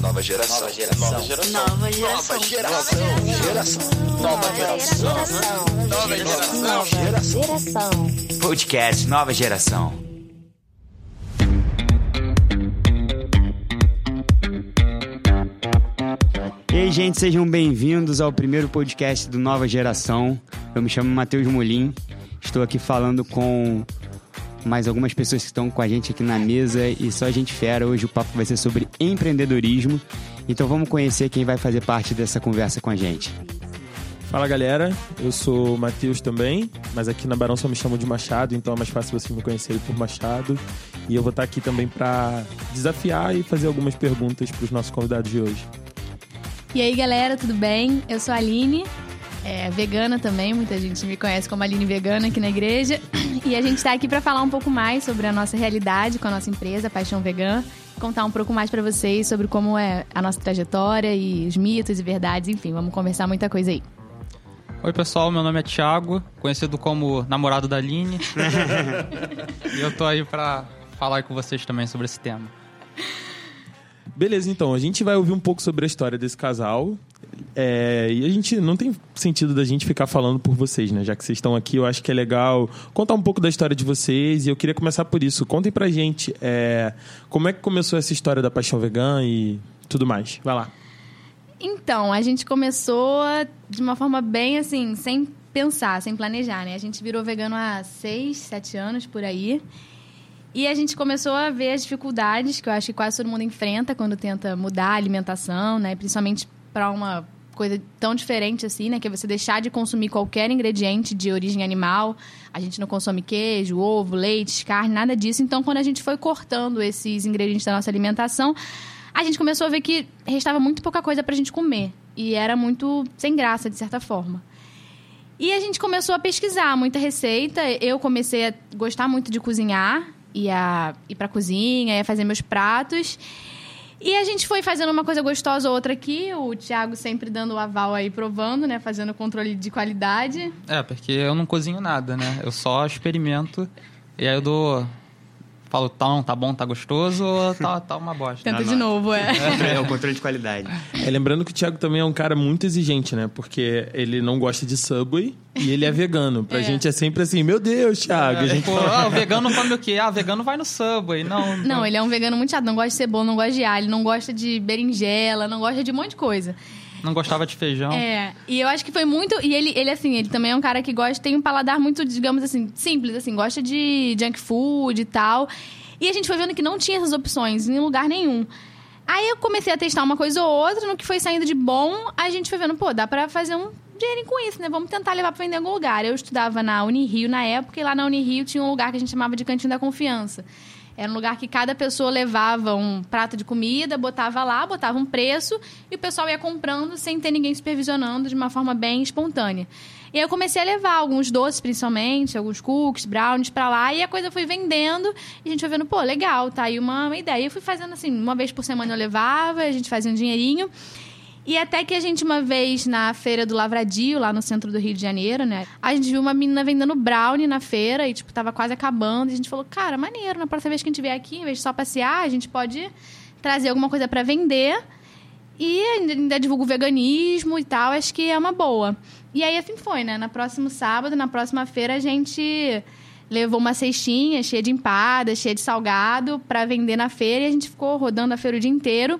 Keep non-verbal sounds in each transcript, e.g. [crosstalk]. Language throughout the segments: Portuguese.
Nova geração. Nova geração. Nova geração. Nova geração. Nova geração. Nova geração. Nova geração. Podcast Nova Geração. E aí, gente, sejam bem-vindos ao primeiro podcast do Nova Geração. Eu me chamo Matheus Molim. Estou aqui falando com mais algumas pessoas que estão com a gente aqui na mesa e só a gente fera. Hoje o papo vai ser sobre empreendedorismo. Então vamos conhecer quem vai fazer parte dessa conversa com a gente. Fala galera, eu sou o Matheus também, mas aqui na Barão só me chamam de Machado, então é mais fácil vocês me conhecerem por Machado. E eu vou estar aqui também para desafiar e fazer algumas perguntas para os nossos convidados de hoje. E aí galera, tudo bem? Eu sou a Aline, é, vegana também, muita gente me conhece como Aline Vegana aqui na igreja. [clears throat] E a gente está aqui para falar um pouco mais sobre a nossa realidade com a nossa empresa, Paixão Vegan, contar um pouco mais para vocês sobre como é a nossa trajetória e os mitos e verdades, enfim, vamos conversar muita coisa aí. Oi pessoal, meu nome é Thiago, conhecido como namorado da Aline. [laughs] e eu tô aí pra falar com vocês também sobre esse tema. [laughs] Beleza, então, a gente vai ouvir um pouco sobre a história desse casal. É, e a gente não tem sentido da gente ficar falando por vocês, né? Já que vocês estão aqui, eu acho que é legal contar um pouco da história de vocês. E eu queria começar por isso. Contem pra gente é, como é que começou essa história da paixão vegana e tudo mais. Vai lá. Então, a gente começou de uma forma bem assim, sem pensar, sem planejar, né? A gente virou vegano há seis, sete anos por aí. E a gente começou a ver as dificuldades que eu acho que quase todo mundo enfrenta quando tenta mudar a alimentação, né? Principalmente para uma coisa tão diferente assim, né? Que é você deixar de consumir qualquer ingrediente de origem animal. A gente não consome queijo, ovo, leite, carne, nada disso. Então, quando a gente foi cortando esses ingredientes da nossa alimentação, a gente começou a ver que restava muito pouca coisa para a gente comer. E era muito sem graça, de certa forma. E a gente começou a pesquisar muita receita. Eu comecei a gostar muito de cozinhar, e a ir para cozinha, ia fazer meus pratos. E a gente foi fazendo uma coisa gostosa ou outra aqui, o Thiago sempre dando o aval aí, provando, né? Fazendo controle de qualidade. É, porque eu não cozinho nada, né? Eu só experimento e aí eu dou. Falo, tá, não, tá bom, tá gostoso ou tá, tá uma bosta. Tenta Não, de não. novo, é. É o [laughs] controle de qualidade. É, lembrando que o Thiago também é um cara muito exigente, né? Porque ele não gosta de Subway e ele é vegano. Pra [laughs] É. gente é sempre assim, meu Deus, Thiago. a gente Pô, ah, o vegano come o quê? Ah, o vegano vai no Subway. Não, Não, ele é um vegano muito chato, não gosta de cebola, não gosta de alho, não gosta de berinjela, não gosta de um monte de coisa. Não gostava de feijão. É, e eu acho que foi muito. E ele, ele, assim, ele também é um cara que gosta, tem um paladar muito, digamos assim, simples, assim, gosta de junk food e tal. E a gente foi vendo que não tinha essas opções em lugar nenhum. Aí eu comecei a testar uma coisa ou outra, no que foi saindo de bom, a gente foi vendo, pô, dá pra fazer um dinheirinho com isso, né? Vamos tentar levar pra vender em algum lugar. Eu estudava na Unirio na época, e lá na Unirio tinha um lugar que a gente chamava de Cantinho da Confiança. Era um lugar que cada pessoa levava um prato de comida, botava lá, botava um preço, e o pessoal ia comprando sem ter ninguém supervisionando de uma forma bem espontânea. E aí eu comecei a levar alguns doces, principalmente, alguns cookies, brownies pra lá, e a coisa foi vendendo, e a gente foi vendo, pô, legal, tá aí uma, uma ideia. E eu fui fazendo assim, uma vez por semana eu levava, a gente fazia um dinheirinho. E até que a gente, uma vez, na feira do Lavradio, lá no centro do Rio de Janeiro, né? A gente viu uma menina vendendo brownie na feira e, tipo, tava quase acabando. E a gente falou, cara, maneiro, na próxima vez que a gente vier aqui, em vez de só passear, a gente pode trazer alguma coisa pra vender. E ainda, divulga o veganismo e tal, acho que é uma boa. E aí assim foi, né? No próximo sábado, na próxima feira, a gente levou uma cestinha cheia de empada, cheia de salgado pra vender na feira e a gente ficou rodando a feira o dia inteiro.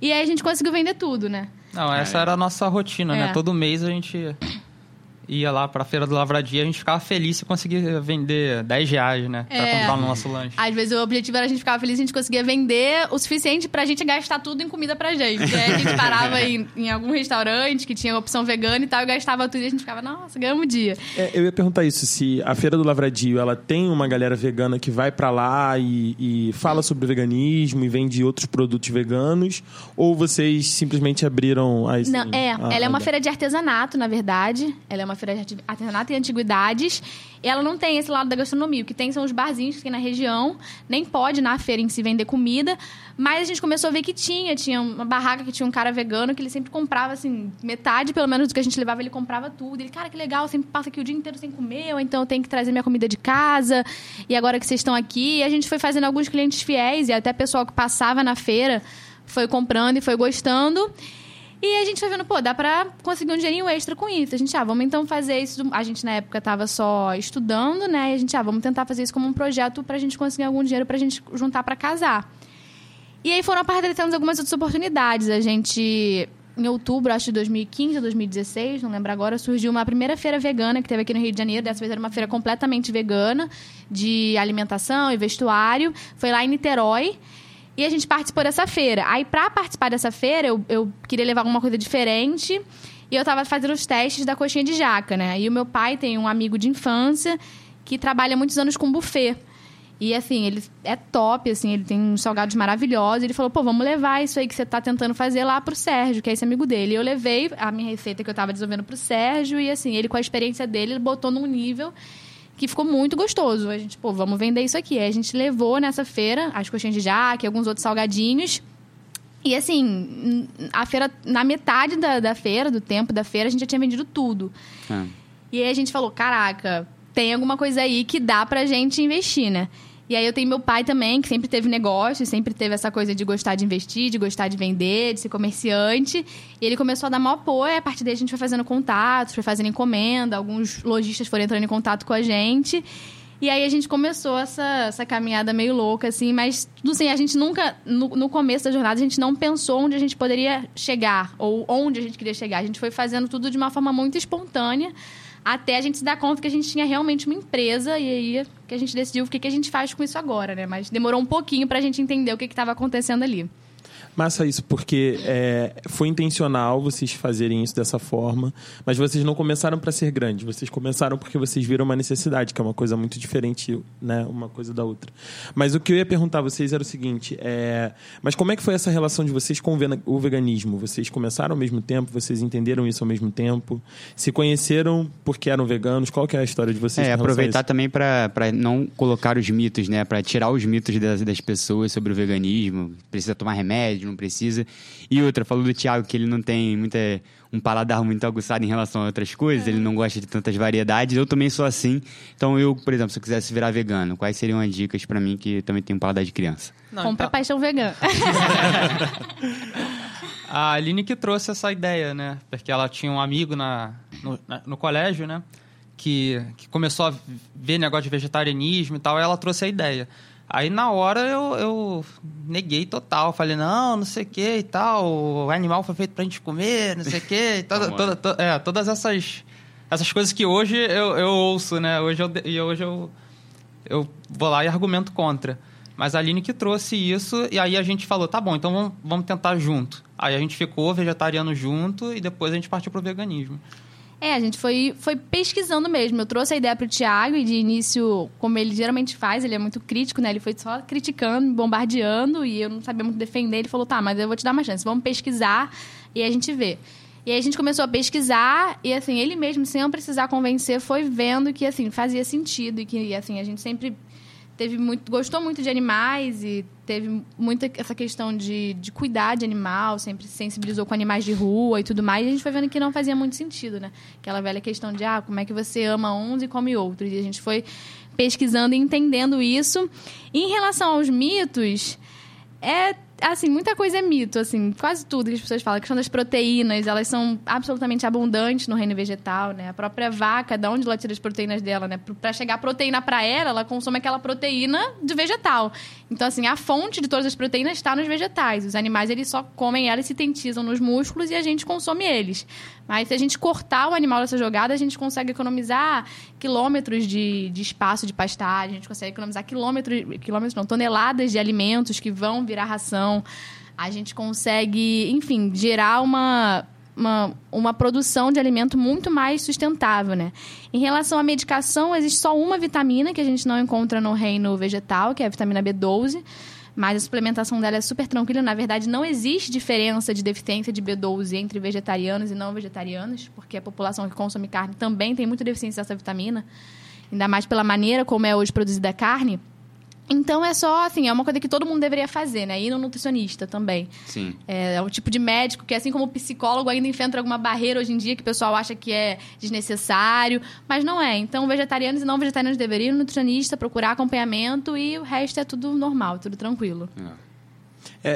E aí a gente conseguiu vender tudo, né? Não, essa era a nossa rotina, É. né? Todo mês a gente ia lá pra feira do Lavradia, a gente ficava feliz se conseguia vender 10 reais, né? Pra É. comprar no nosso lanche. Às vezes o objetivo era a gente ficar feliz, a gente conseguia vender o suficiente pra gente gastar tudo em comida pra gente. E aí a gente parava em, em algum restaurante que tinha opção vegana e tal, e gastava tudo e a gente ficava, nossa, ganhamos um dia. É, eu ia perguntar isso, se a Feira do Lavradio, ela tem uma galera vegana que vai pra lá e, e fala sobre veganismo e vende outros produtos veganos, ou vocês simplesmente abriram a Não, é, a- ela é uma a- feira de artesanato, na verdade. Ela é uma feira de artesanato e antiguidades. E ela não tem esse lado da gastronomia. O que tem são os barzinhos que tem na região. Nem pode na feira em si vender comida. Mas a gente começou a ver que tinha. Tinha uma barraca que tinha um cara vegano que ele sempre comprava, assim, metade pelo menos do que a gente levava, ele comprava tudo. Ele, cara, que legal, sempre passa aqui o dia inteiro sem comer, ou então eu tenho que trazer minha comida de casa. E agora que vocês estão aqui, a gente foi fazendo alguns clientes fiéis e até pessoal que passava na feira foi comprando e foi gostando. E a gente foi vendo, pô, dá pra conseguir um dinheirinho extra com isso. A gente, ah, vamos então fazer isso. A gente na época tava só estudando, né? E a gente, ah, vamos tentar fazer isso como um projeto pra gente conseguir algum dinheiro pra gente juntar pra casar. E aí foram aparecendo algumas outras oportunidades. A gente, em outubro, acho de 2015 ou 2016, não lembro agora, surgiu uma primeira feira vegana que teve aqui no Rio de Janeiro. Dessa vez era uma feira completamente vegana, de alimentação e vestuário. Foi lá em Niterói. E a gente participou dessa feira. Aí, pra participar dessa feira, eu, eu queria levar alguma coisa diferente. E eu tava fazendo os testes da coxinha de jaca, né? E o meu pai tem um amigo de infância que trabalha muitos anos com buffet. E assim, ele é top, assim, ele tem uns salgados maravilhosos. Ele falou, pô, vamos levar isso aí que você tá tentando fazer lá pro Sérgio, que é esse amigo dele. E eu levei a minha receita que eu tava desenvolvendo pro Sérgio, e assim, ele com a experiência dele, ele botou num nível que ficou muito gostoso. A gente, pô, vamos vender isso aqui. Aí a gente levou nessa feira as coxinhas de jaque, alguns outros salgadinhos. E assim, a feira, na metade da, da feira, do tempo da feira, a gente já tinha vendido tudo. Ah. E aí a gente falou: caraca, tem alguma coisa aí que dá pra gente investir, né? E aí eu tenho meu pai também, que sempre teve negócio, sempre teve essa coisa de gostar de investir, de gostar de vender, de ser comerciante. E ele começou a dar maior apoio, a partir daí a gente foi fazendo contatos, foi fazendo encomenda, alguns lojistas foram entrando em contato com a gente. E aí a gente começou essa, essa caminhada meio louca, assim, mas tudo assim, a gente nunca, no, no começo da jornada, a gente não pensou onde a gente poderia chegar, ou onde a gente queria chegar. A gente foi fazendo tudo de uma forma muito espontânea, até a gente se dar conta que a gente tinha realmente uma empresa, e aí que a gente decidiu o que, que a gente faz com isso agora, né? Mas demorou um pouquinho pra gente entender o que estava acontecendo ali. Massa isso, porque é, foi intencional vocês fazerem isso dessa forma, mas vocês não começaram para ser grandes, vocês começaram porque vocês viram uma necessidade, que é uma coisa muito diferente, né, uma coisa da outra. Mas o que eu ia perguntar a vocês era o seguinte, é, mas como é que foi essa relação de vocês com o veganismo? Vocês começaram ao mesmo tempo, vocês entenderam isso ao mesmo tempo, se conheceram porque eram veganos, qual que é a história de vocês? É, aproveitar também para não colocar os mitos, né? Para tirar os mitos das, das pessoas sobre o veganismo. Precisa tomar remédio, não precisa. E outra, falou do Thiago que ele não tem muita, um paladar muito aguçado em relação a outras coisas, ele não gosta de tantas variedades. Eu também sou assim. Então, eu, por exemplo, se eu quisesse virar vegano, quais seriam as dicas para mim que também tenho um paladar de criança? Não, Compra então, paixão vegana. [laughs] a Aline que trouxe essa ideia, né? Porque ela tinha um amigo na, no, na- no colégio, né? Que, que começou a ver negócio de vegetarianismo e tal, e ela trouxe a ideia. Aí, na hora, eu, eu neguei total. Falei, não, não sei o que e tal. O animal foi feito pra gente comer, não sei o que. [laughs] Toda, toda, to- é, todas essas, essas coisas que hoje eu, eu ouço, né? Hoje eu, e hoje eu, eu vou lá e argumento contra. Mas a Aline que trouxe isso, e aí a gente falou, tá bom, então vamos, vamos tentar junto. Aí a gente ficou vegetariano junto e depois a gente partiu pro veganismo. É, a gente foi, foi pesquisando mesmo. Eu trouxe a ideia pro Thiago e de início, como ele geralmente faz, ele é muito crítico, né? Ele foi só criticando, bombardeando e eu não sabia muito defender. Ele falou, tá, mas eu vou te dar uma chance, vamos pesquisar e a gente vê. E aí a gente começou a pesquisar e, assim, ele mesmo, sem eu precisar convencer, foi vendo que, assim, fazia sentido e que, assim, a gente sempre teve muito gostou muito de animais e teve muita essa questão de, de cuidar de animal, sempre se sensibilizou com animais de rua e tudo mais. E a gente foi vendo que não fazia muito sentido, né? Aquela velha questão de ah, como é que você ama uns e come outros. E a gente foi pesquisando e entendendo isso. E em relação aos mitos, é assim, muita coisa é mito, assim, quase tudo que as pessoas falam. A questão das proteínas, elas são absolutamente abundantes no reino vegetal, né? A própria vaca, de onde ela tira as proteínas dela, né? Para chegar proteína para ela, ela consome aquela proteína de vegetal. Então, assim, a fonte de todas as proteínas está nos vegetais. Os animais, eles só comem elas e sintetizam nos músculos e a gente consome eles. Mas se a gente cortar o animal dessa jogada, a gente consegue economizar quilômetros de, de espaço de pastagem, a gente consegue economizar quilômetros, quilômetros não, toneladas de alimentos que vão virar ração. A gente consegue, enfim, gerar uma, uma, uma produção de alimento muito mais sustentável, né? Em relação à medicação, existe só uma vitamina que a gente não encontra no reino vegetal, que é a vitamina B12 mas a suplementação dela é super tranquila. Na verdade, não existe diferença de deficiência de B12 entre vegetarianos e não vegetarianos, porque a população que consome carne também tem muita deficiência dessa vitamina, ainda mais pela maneira como é hoje produzida a carne. Então é só assim, é uma coisa que todo mundo deveria fazer, né? Ir no nutricionista também. Sim. É, é o tipo de médico que, assim como o psicólogo, ainda enfrenta alguma barreira hoje em dia que o pessoal acha que é desnecessário, mas não é. Então, vegetarianos e não vegetarianos deveriam ir no nutricionista, procurar acompanhamento e o resto é tudo normal, tudo tranquilo. É,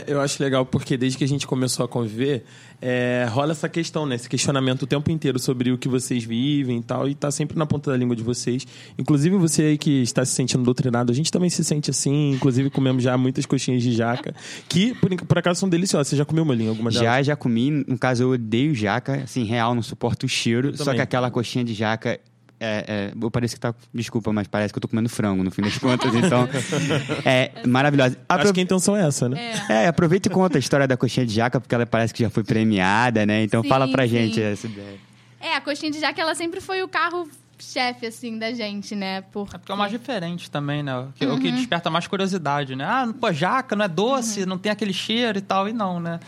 eu acho legal porque desde que a gente começou a conviver, é, rola essa questão, né? Esse questionamento o tempo inteiro sobre o que vocês vivem e tal, e tá sempre na ponta da língua de vocês. Inclusive você aí que está se sentindo doutrinado, a gente também se sente assim, inclusive comemos já muitas coxinhas de jaca, que por, por acaso são deliciosas. Você já comeu, Molinho, alguma delas? Já, já comi. No caso, eu odeio jaca. Assim, real, não suporto o cheiro. Só que aquela coxinha de jaca... É, é, eu pareço que tá. Desculpa, mas parece que eu tô comendo frango no fim das contas, então. É maravilhosa. Apro- Acho que a intenção é essa, né? É, aproveita e conta a história da coxinha de jaca, porque ela parece que já foi premiada, né? Então Sim, fala pra sim. gente essa ideia. É, a coxinha de jaca, ela sempre foi o carro-chefe, assim, da gente, né? Porque... É porque é o mais diferente também, né? O que, o Uhum. que desperta mais curiosidade, né? Ah, pô, jaca, não é doce, Uhum. não tem aquele cheiro e tal, e não, né?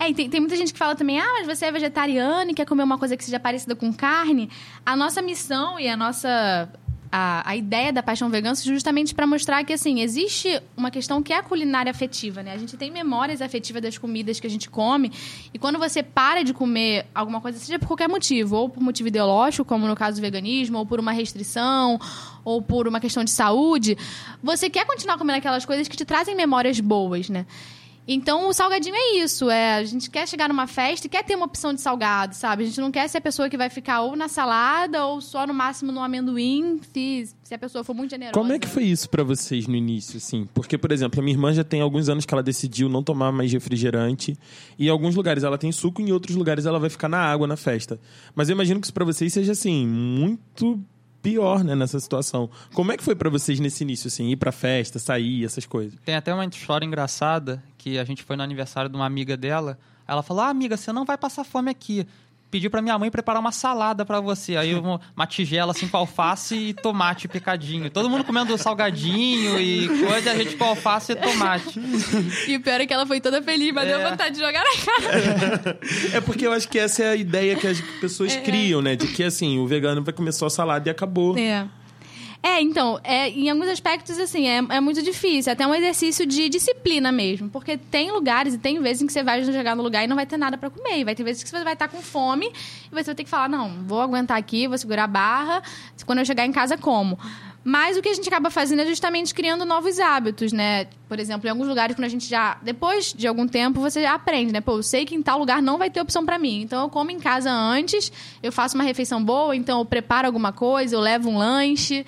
É, tem, tem muita gente que fala também, ah, mas você é vegetariano e quer comer uma coisa que seja parecida com carne. A nossa missão e a nossa. A, a ideia da Paixão Vegana é justamente para mostrar que, assim, existe uma questão que é a culinária afetiva, né? A gente tem memórias afetivas das comidas que a gente come. E quando você para de comer alguma coisa, seja por qualquer motivo, ou por motivo ideológico, como no caso do veganismo, ou por uma restrição, ou por uma questão de saúde, você quer continuar comendo aquelas coisas que te trazem memórias boas, né? Então, o salgadinho é isso. É, a gente quer chegar numa festa e quer ter uma opção de salgado, sabe? A gente não quer ser a pessoa que vai ficar ou na salada ou só no máximo no amendoim, se, se a pessoa for muito generosa. Como é que foi isso pra vocês no início, assim? Porque, por exemplo, a minha irmã já tem alguns anos que ela decidiu não tomar mais refrigerante. E em alguns lugares ela tem suco, em outros lugares ela vai ficar na água na festa. Mas eu imagino que isso pra vocês seja, assim, muito pior, né, nessa situação. Como é que foi pra vocês nesse início, assim? Ir pra festa, sair, essas coisas? Tem até uma história engraçada que a gente foi no aniversário de uma amiga dela. Ela falou: Ah, amiga, você não vai passar fome aqui. Pediu pra minha mãe preparar uma salada pra você. Aí [laughs] uma, uma tigela assim com alface e tomate picadinho. Todo mundo comendo salgadinho e coisa, a gente com alface e tomate. E o pior é que ela foi toda feliz, mas É. deu vontade de jogar na cara. É porque eu acho que essa é a ideia que as pessoas criam, né? De que, assim, o vegano vai comer só salada e acabou. É. É, então, é, em alguns aspectos, assim, é, é muito difícil. Até um exercício de disciplina mesmo. Porque tem lugares e tem vezes em que você vai chegar no lugar e não vai ter nada pra comer. E vai ter vezes que você vai estar com fome e você vai ter que falar, não, vou aguentar aqui, vou segurar a barra. Quando eu chegar em casa, como. Mas o que a gente acaba fazendo é justamente criando novos hábitos, né? Por exemplo, em alguns lugares, quando a gente já... Depois de algum tempo, você já aprende, né? Pô, eu sei que em tal lugar não vai ter opção pra mim. Então, eu como em casa antes, eu faço uma refeição boa, então eu preparo alguma coisa, eu levo um lanche...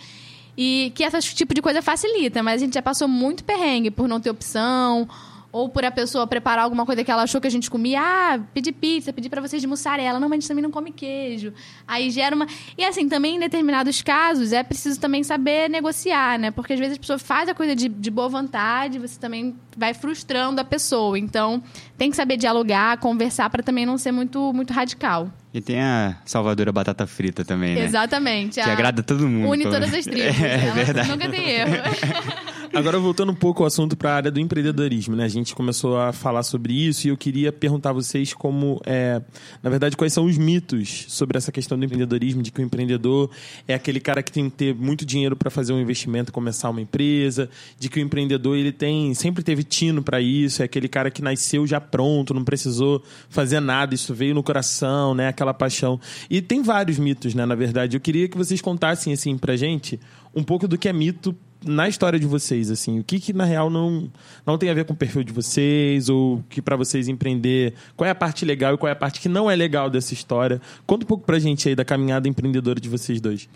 E que esse tipo de coisa facilita, mas a gente já passou muito perrengue por não ter opção, ou por a pessoa preparar alguma coisa que ela achou que a gente comia. Ah, pedir pizza, pedir pra vocês de mussarela. Não, mas a gente também não come queijo. Aí gera uma. E assim, também em determinados casos é preciso também saber negociar, né? Porque às vezes a pessoa faz a coisa de, de boa vontade, você também vai frustrando a pessoa. Então, tem que saber dialogar, conversar pra também não ser muito, muito radical. E tem a Salvadora Batata Frita também, né? Exatamente. Que a- agrada todo mundo. Une todas as tribos. [laughs] É, Ela verdade. Nunca tem erro. [laughs] Agora, voltando um pouco ao assunto para a área do empreendedorismo, né? A gente começou a falar sobre isso e eu queria perguntar a vocês como, é, na verdade, quais são os mitos sobre essa questão do empreendedorismo, de que o empreendedor é aquele cara que tem que ter muito dinheiro para fazer um investimento, começar uma empresa, de que o empreendedor ele tem sempre teve tino para isso, é aquele cara que nasceu já pronto, não precisou fazer nada, isso veio no coração, né? Aquela paixão. E tem vários mitos, né? Na verdade, eu queria que vocês contassem assim pra gente um pouco do que é mito na história de vocês, assim, o que que na real não, não tem a ver com o perfil de vocês ou que para vocês empreender, qual é a parte legal e qual é a parte que não é legal dessa história? Conta um pouco pra gente aí da caminhada empreendedora de vocês dois.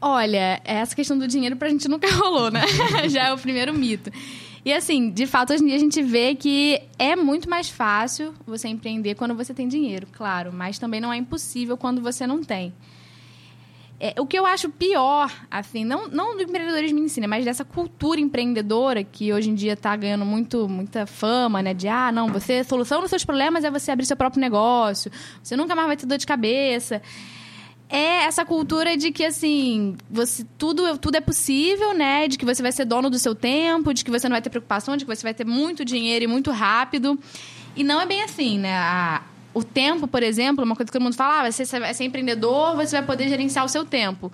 Olha, essa questão do dinheiro pra gente nunca [laughs] rolou, né? [laughs] Já é o primeiro mito. E assim, de fato, hoje em dia a gente vê que é muito mais fácil você empreender quando você tem dinheiro, claro, mas também não é impossível quando você não tem. É, o que eu acho pior, assim, não, não do empreendedorismo em si, né, mas dessa cultura empreendedora que hoje em dia está ganhando muito, muita fama, né? De, ah, não, você, a solução dos seus problemas é você abrir seu próprio negócio, você nunca mais vai ter dor de cabeça é essa cultura de que, assim, você, tudo, tudo é possível, né? De que você vai ser dono do seu tempo, de que você não vai ter preocupação, de que você vai ter muito dinheiro e muito rápido. E não é bem assim, né? A- o tempo, por exemplo, uma coisa que todo mundo fala, ah, você vai ser empreendedor, você vai poder gerenciar o seu tempo.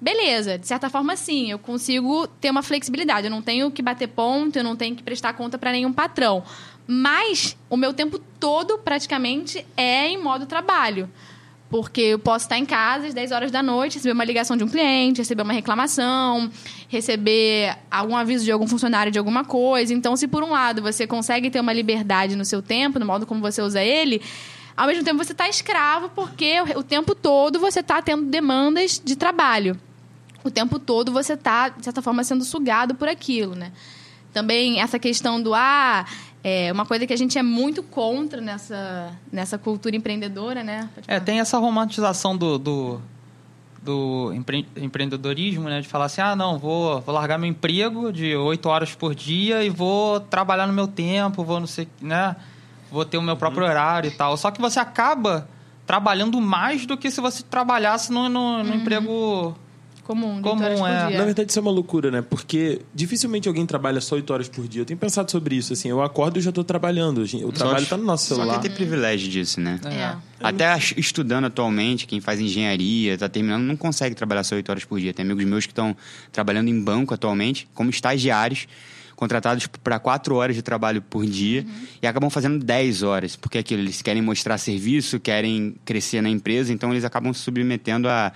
Beleza, de certa forma, sim, eu consigo ter uma flexibilidade. Eu não tenho que bater ponto, eu não tenho que prestar conta para nenhum patrão. Mas o meu tempo todo, praticamente, é em modo trabalho. Porque eu posso estar em casa às 10 horas da noite, receber uma ligação de um cliente, receber uma reclamação, receber algum aviso de algum funcionário de alguma coisa. Então, se por um lado você consegue ter uma liberdade no seu tempo, no modo como você usa ele, ao mesmo tempo você está escravo porque o tempo todo você está tendo demandas de trabalho. O tempo todo você está, de certa forma, sendo sugado por aquilo, né? Também essa questão do ah, é uma coisa que a gente é muito contra nessa, nessa cultura empreendedora, né? É, tem essa romantização do, do, do empre- empreendedorismo, né? De falar assim, ah, não, vou, vou largar meu emprego de oito horas por dia e vou trabalhar no meu tempo, vou não sei, né? Vou ter o meu próprio horário e tal. Só que você acaba trabalhando mais do que se você trabalhasse no, no, no emprego... comum, comum, é. dia. Na verdade, isso é uma loucura, né? Porque dificilmente alguém trabalha só 8 horas por dia. Eu tenho pensado sobre isso, assim. Eu acordo e já tô trabalhando. O trabalho Só- tá no nosso Só celular. quem tem privilégio disso, né? É. Até ach- estudando atualmente, quem faz engenharia, está terminando, não consegue trabalhar só 8 horas por dia. Tem amigos meus que estão trabalhando em banco atualmente, como estagiários, contratados para 4 horas de trabalho por dia Uhum. e acabam fazendo 10 horas, porque é aquilo, eles querem mostrar serviço, querem crescer na empresa, então eles acabam se submetendo a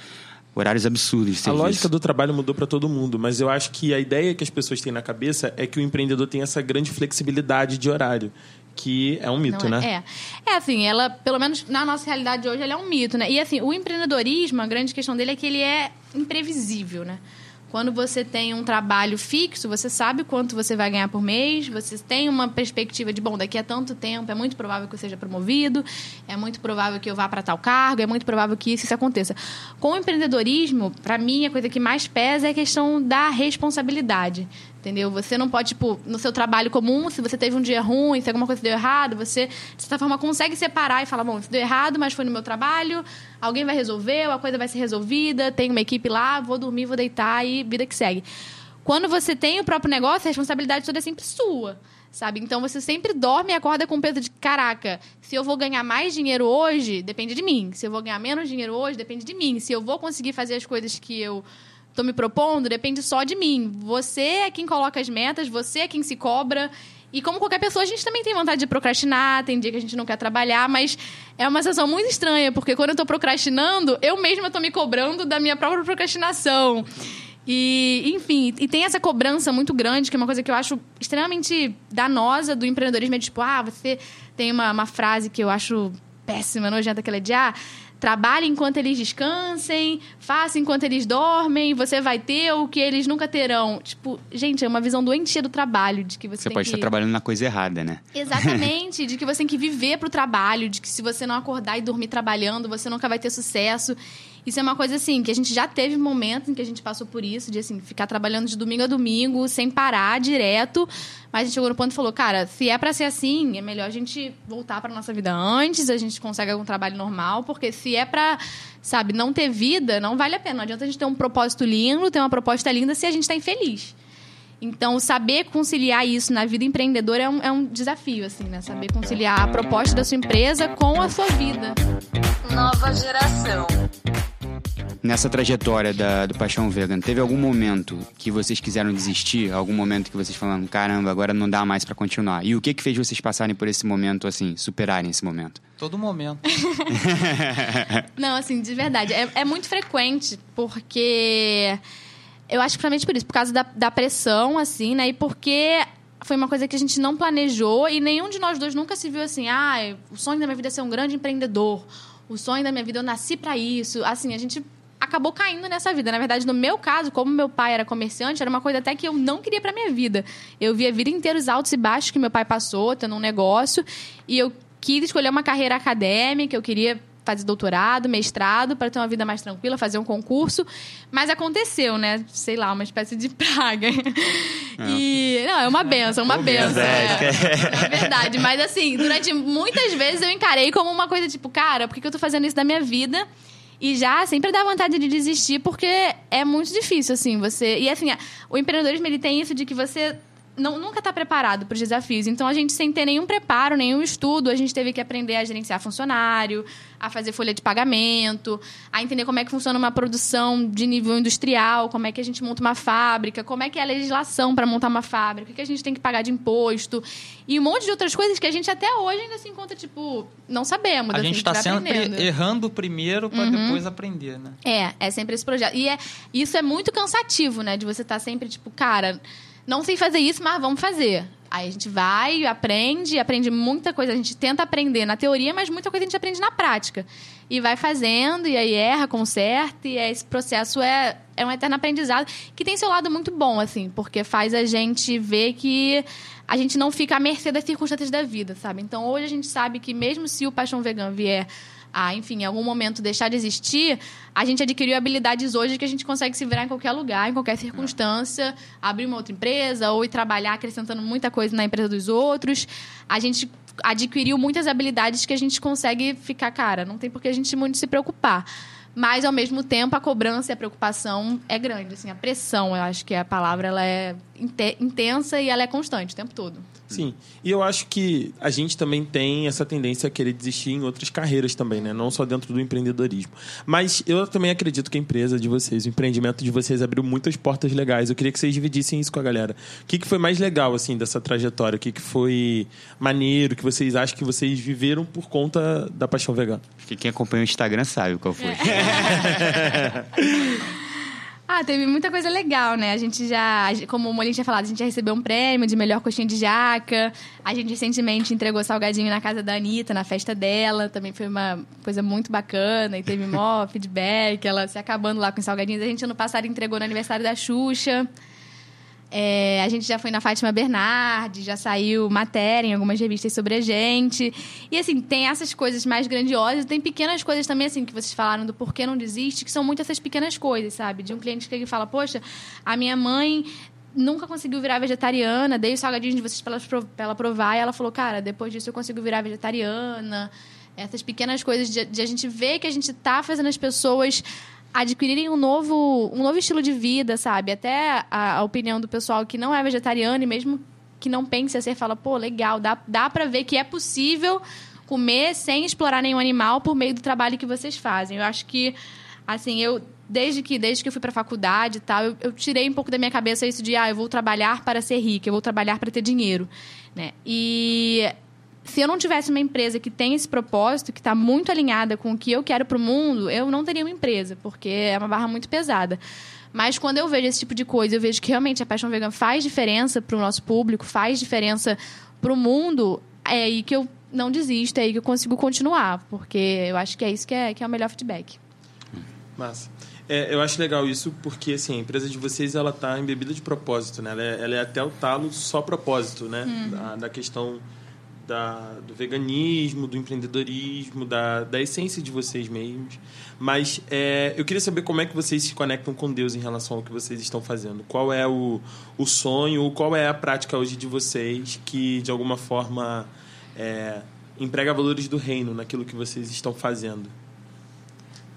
horários absurdos de A lógica do trabalho mudou para todo mundo, mas eu acho que a ideia que as pessoas têm na cabeça é que o empreendedor tem essa grande flexibilidade de horário, que é um mito, Não, né? É. É assim, ela, pelo menos na nossa realidade hoje, ela é um mito, né? E assim, o empreendedorismo, a grande questão dele é que ele é imprevisível, né? Quando você tem um trabalho fixo, você sabe quanto você vai ganhar por mês, você tem uma perspectiva de, bom, daqui a tanto tempo é muito provável que eu seja promovido, é muito provável que eu vá para tal cargo, é muito provável que isso, isso aconteça. Com o empreendedorismo, para mim, a coisa que mais pesa é a questão da responsabilidade. Entendeu? Você não pode, tipo, no seu trabalho comum, se você teve um dia ruim, se alguma coisa deu errado, você, de certa forma, consegue separar e falar: bom, isso deu errado, mas foi no meu trabalho, alguém vai resolver, a coisa vai ser resolvida, tem uma equipe lá, vou dormir, vou deitar e vida que segue. Quando você tem o próprio negócio, a responsabilidade toda é sempre sua. Sabe? Então você sempre dorme e acorda com o peso de caraca, se eu vou ganhar mais dinheiro hoje, depende de mim. Se eu vou ganhar menos dinheiro hoje, depende de mim. Se eu vou conseguir fazer as coisas que eu tô me propondo, depende só de mim. Você é quem coloca as metas, você é quem se cobra. E como qualquer pessoa, a gente também tem vontade de procrastinar, tem dia que a gente não quer trabalhar, mas é uma sensação muito estranha, porque quando eu tô procrastinando, eu mesma tô me cobrando da minha própria procrastinação. E, enfim, e tem essa cobrança muito grande, que é uma coisa que eu acho extremamente danosa do empreendedorismo. É tipo, ah, você tem uma, uma frase que eu acho péssima, nojenta, que ela é de, ah, trabalhe enquanto eles descansem, faça enquanto eles dormem, você vai ter o que eles nunca terão. Tipo, gente, é uma visão doentia do trabalho, de que você, Você pode que... estar trabalhando na coisa errada, né? Exatamente, [laughs] de que você tem que viver pro trabalho, de que se você não acordar e dormir trabalhando, você nunca vai ter sucesso. Isso é uma coisa assim, que a gente já teve momentos em que a gente passou por isso, de assim, ficar trabalhando de domingo a domingo, sem parar, direto. Mas a gente chegou no ponto e falou, cara, se é pra ser assim, é melhor a gente voltar pra nossa vida antes, a gente consegue algum trabalho normal, porque se é pra, sabe, não ter vida, não vale a pena. Não adianta a gente ter um propósito lindo, ter uma proposta linda se a gente tá infeliz. Então, saber conciliar isso na vida empreendedora é um, é um desafio, assim, né? Saber conciliar a proposta da sua empresa com a sua vida. Nova geração. Nessa trajetória da- do Paixão Vegan, teve algum momento que vocês quiseram desistir? Algum momento que vocês falaram, caramba, agora não dá mais pra continuar? E o que que fez vocês passarem por esse momento, assim, superarem esse momento? Todo momento. [laughs] Não, assim, de verdade. É, é muito frequente, porque. Eu acho que principalmente por isso, por causa da, da pressão, assim, né? E porque foi uma coisa que a gente não planejou e nenhum de nós dois nunca se viu assim, ah, o sonho da minha vida é ser um grande empreendedor. O sonho da minha vida, eu nasci pra isso. Assim, a gente acabou caindo nessa vida. Na verdade, no meu caso, como meu pai era comerciante, era uma coisa até que eu não queria pra minha vida. Eu vi a vida inteira os altos e baixos que meu pai passou, tendo um negócio, e eu quis escolher uma carreira acadêmica, eu queria fazer doutorado, mestrado, para ter uma vida mais tranquila, fazer um concurso. Mas aconteceu, né? Sei lá, uma espécie de praga. E. Não, é uma benção, uma benção. É, é verdade. Mas assim, durante muitas vezes eu encarei como uma coisa tipo, cara, por que eu tô fazendo isso da minha vida? E já sempre dá vontade de desistir, porque é muito difícil, assim, você. E assim, o empreendedorismo ele tem isso de que você não, nunca está preparado para os desafios. Então, a gente, sem ter nenhum preparo, nenhum estudo, a gente teve que aprender a gerenciar funcionário, a fazer folha de pagamento, a entender como é que funciona uma produção de nível industrial, como é que a gente monta uma fábrica, como é que é a legislação para montar uma fábrica, o que a gente tem que pagar de imposto e um monte de outras coisas que a gente até hoje ainda se encontra, tipo, não sabemos. A assim, gente está sempre aprendendo. errando primeiro para depois aprender, né? É, é sempre esse projeto. E é, isso é muito cansativo, né? De você estar sempre, tipo, cara, não sei fazer isso, mas vamos fazer. Aí a gente vai, aprende, aprende muita coisa. A gente tenta aprender na teoria, mas muita coisa a gente aprende na prática. E vai fazendo, e aí erra, conserta, e esse processo é, é um eterno aprendizado, que tem seu lado muito bom, assim, porque faz a gente ver que a gente não fica à mercê das circunstâncias da vida, sabe? Então hoje a gente sabe que mesmo se o Paixão Vegan vier a, enfim, em algum momento deixar de existir, a gente adquiriu habilidades hoje que a gente consegue se virar em qualquer lugar, em qualquer circunstância, abrir uma outra empresa ou ir trabalhar acrescentando muita coisa na empresa dos outros. A gente adquiriu muitas habilidades que a gente consegue ficar, cara, não tem por que a gente muito se preocupar. Mas, ao mesmo tempo, a cobrança e a preocupação é grande. Assim, a pressão, eu acho que a palavra ela é intensa e ela é constante o tempo todo. Sim. E eu acho que a gente também tem essa tendência a querer desistir em outras carreiras também, né? Não só dentro do empreendedorismo. Mas eu também acredito que a empresa de vocês, o empreendimento de vocês abriu muitas portas legais. Eu queria que vocês dividissem isso com a galera. O que, que foi mais legal, assim, dessa trajetória? O que, que foi maneiro, que vocês acham que vocês viveram por conta da paixão vegana? Acho que quem acompanha o Instagram sabe qual foi. [laughs] [laughs] Ah, teve muita coisa legal, né? A gente já, como o Molinho tinha falado, a gente já recebeu um prêmio de melhor coxinha de jaca. A gente recentemente entregou salgadinho na casa da Anitta, na festa dela. Também foi uma coisa muito bacana e teve mó [laughs] feedback, ela se acabando lá com os salgadinhos. A gente ano passado entregou no aniversário da Xuxa. É, a gente já foi na Fátima Bernardes, já saiu matéria em algumas revistas sobre a gente. E assim, tem essas coisas mais grandiosas, tem pequenas coisas também, assim, que vocês falaram do porquê não desiste, que são muito essas pequenas coisas, sabe? De um cliente que fala, poxa, a minha mãe nunca conseguiu virar vegetariana, dei os salgadinhos de vocês pra ela provar, e ela falou, cara, depois disso eu consigo virar vegetariana. Essas pequenas coisas de, de a gente ver que a gente tá fazendo as pessoas adquirirem um novo, um novo estilo de vida, sabe? Até a, a opinião do pessoal que não é vegetariano e mesmo que não pense a ser, fala, pô, legal, dá, dá pra ver que é possível comer sem explorar nenhum animal por meio do trabalho que vocês fazem. Eu acho que, assim, eu desde que desde que eu fui pra faculdade e tal, eu, eu tirei um pouco da minha cabeça isso de, ah, eu vou trabalhar para ser rica, eu vou trabalhar para ter dinheiro, né? E se eu não tivesse uma empresa que tem esse propósito, que está muito alinhada com o que eu quero para o mundo, eu não teria uma empresa, porque é uma barra muito pesada. Mas quando eu vejo esse tipo de coisa, eu vejo que realmente a Paixão Vegan faz diferença para o nosso público, faz diferença para o mundo, é aí que eu não desisto, é aí que eu consigo continuar, porque eu acho que é isso que é, que é o melhor feedback. Massa. É, eu acho legal isso porque assim, a empresa de vocês ela tá embebida de propósito, né? Ela é, ela é até o talo só propósito, né? Da, da questão da, do veganismo, do empreendedorismo, da, da essência de vocês mesmos. Mas é, eu queria saber como é que vocês se conectam com Deus em relação ao que vocês estão fazendo. Qual é o, o sonho, qual é a prática hoje de vocês que, de alguma forma, é, emprega valores do reino naquilo que vocês estão fazendo?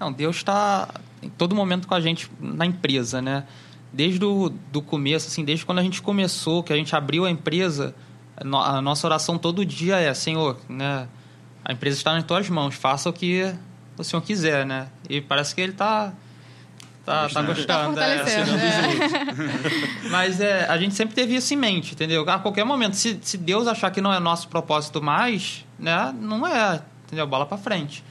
Não, Deus está em todo momento com a gente na empresa, né? Desde o do começo, assim, desde quando a gente começou, que a gente abriu a empresa, a no- a nossa oração todo dia é, Senhor, né? A empresa está nas tuas mãos, faça o que o Senhor quiser, né? E parece que ele está tá, tá gostando. Tá é, assim, [laughs] Mas é, a gente sempre teve isso em mente, entendeu? A qualquer momento, se, se Deus achar que não é nosso propósito mais, né? Não é, entendeu? Bola para frente.